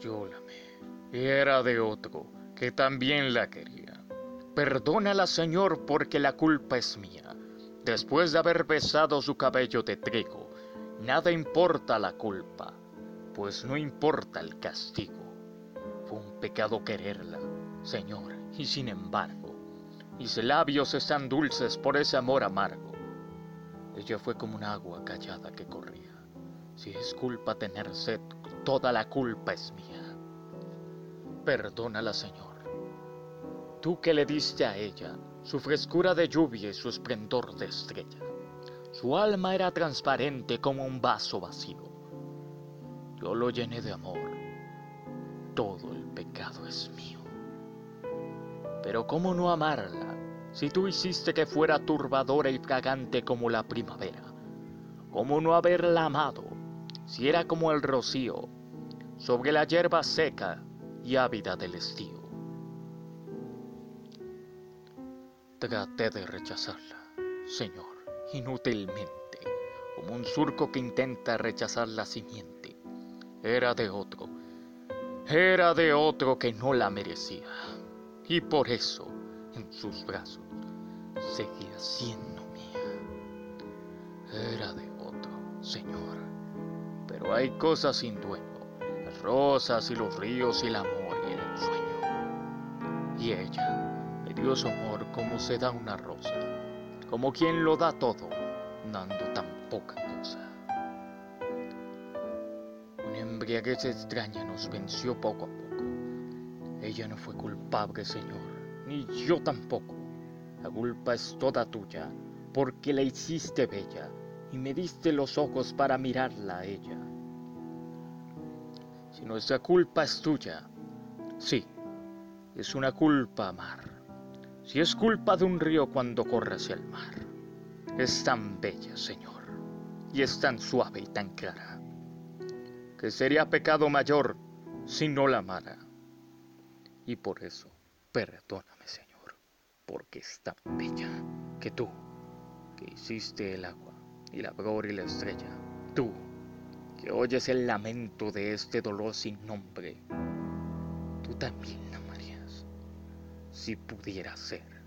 Yo la amé. Y era de otro que también la quería. Perdónala, Señor, porque la culpa es mía. Después de haber besado su cabello de trigo, nada importa la culpa, pues no importa el castigo. Fue un pecado quererla, Señor, y sin embargo, mis labios están dulces por ese amor amargo. Ella fue como un agua callada que corría. Si es culpa tener sed, toda la culpa es mía. Perdónala, Señor. Tú que le diste a ella su frescura de lluvia y su esplendor de estrella. Su alma era transparente como un vaso vacío. Yo lo llené de amor. Todo el pecado es mío. Pero ¿cómo no amarla si tú hiciste que fuera turbadora y fragante como la primavera? ¿Cómo no haberla amado si era como el rocío sobre la hierba seca y ávida del estío? Traté de rechazarla, Señor, inútilmente, como un surco que intenta rechazar la simiente. Era de otro, era de otro que no la merecía, y por eso, en sus brazos, seguía siendo mía. Era de otro, Señor, pero hay cosas sin dueño, rosas y los ríos y el amor y el ensueño. Y ella, dio su amor como se da una rosa, como quien lo da todo, dando tan poca cosa. Una embriaguez extraña nos venció poco a poco. Ella no fue culpable, Señor, ni yo tampoco. La culpa es toda tuya, porque la hiciste bella y me diste los ojos para mirarla a ella. Si nuestra culpa es tuya, sí, es una culpa amar si es culpa de un río cuando corre hacia el mar. Es tan bella, Señor, y es tan suave y tan clara, que sería pecado mayor si no la amara. Y por eso, perdóname, Señor, porque es tan bella que tú, que hiciste el agua y la flor y la estrella, tú, oyes el lamento de este dolor sin nombre, tú también amarías si pudiera ser.